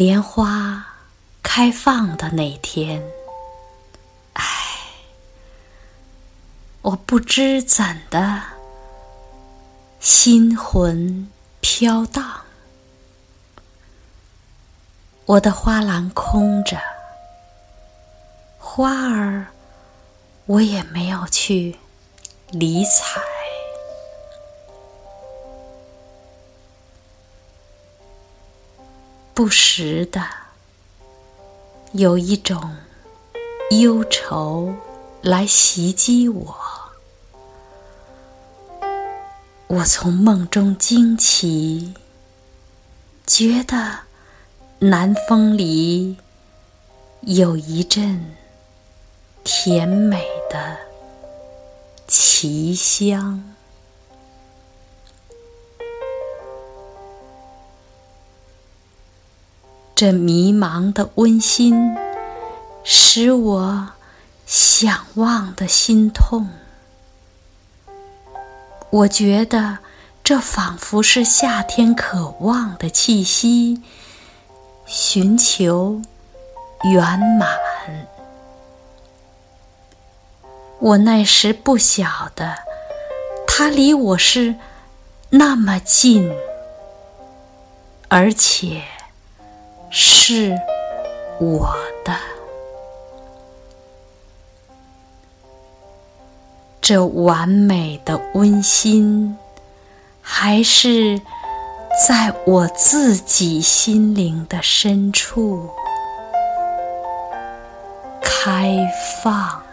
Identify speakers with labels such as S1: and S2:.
S1: 莲花开放的那天，唉，我不知怎的，心魂飘荡，我的花篮空着，花儿我也没有去理睬。不时的，有一种忧愁来袭击我。我从梦中惊起，觉得南风里有一阵甜美的奇香。这迷茫的温馨，使我想忘的心痛。我觉得这仿佛是夏天渴望的气息，寻求圆满。我那时不晓得，它离我是那么近，而且。是我的，这完美的温馨，还是在我自己心灵的深处开放。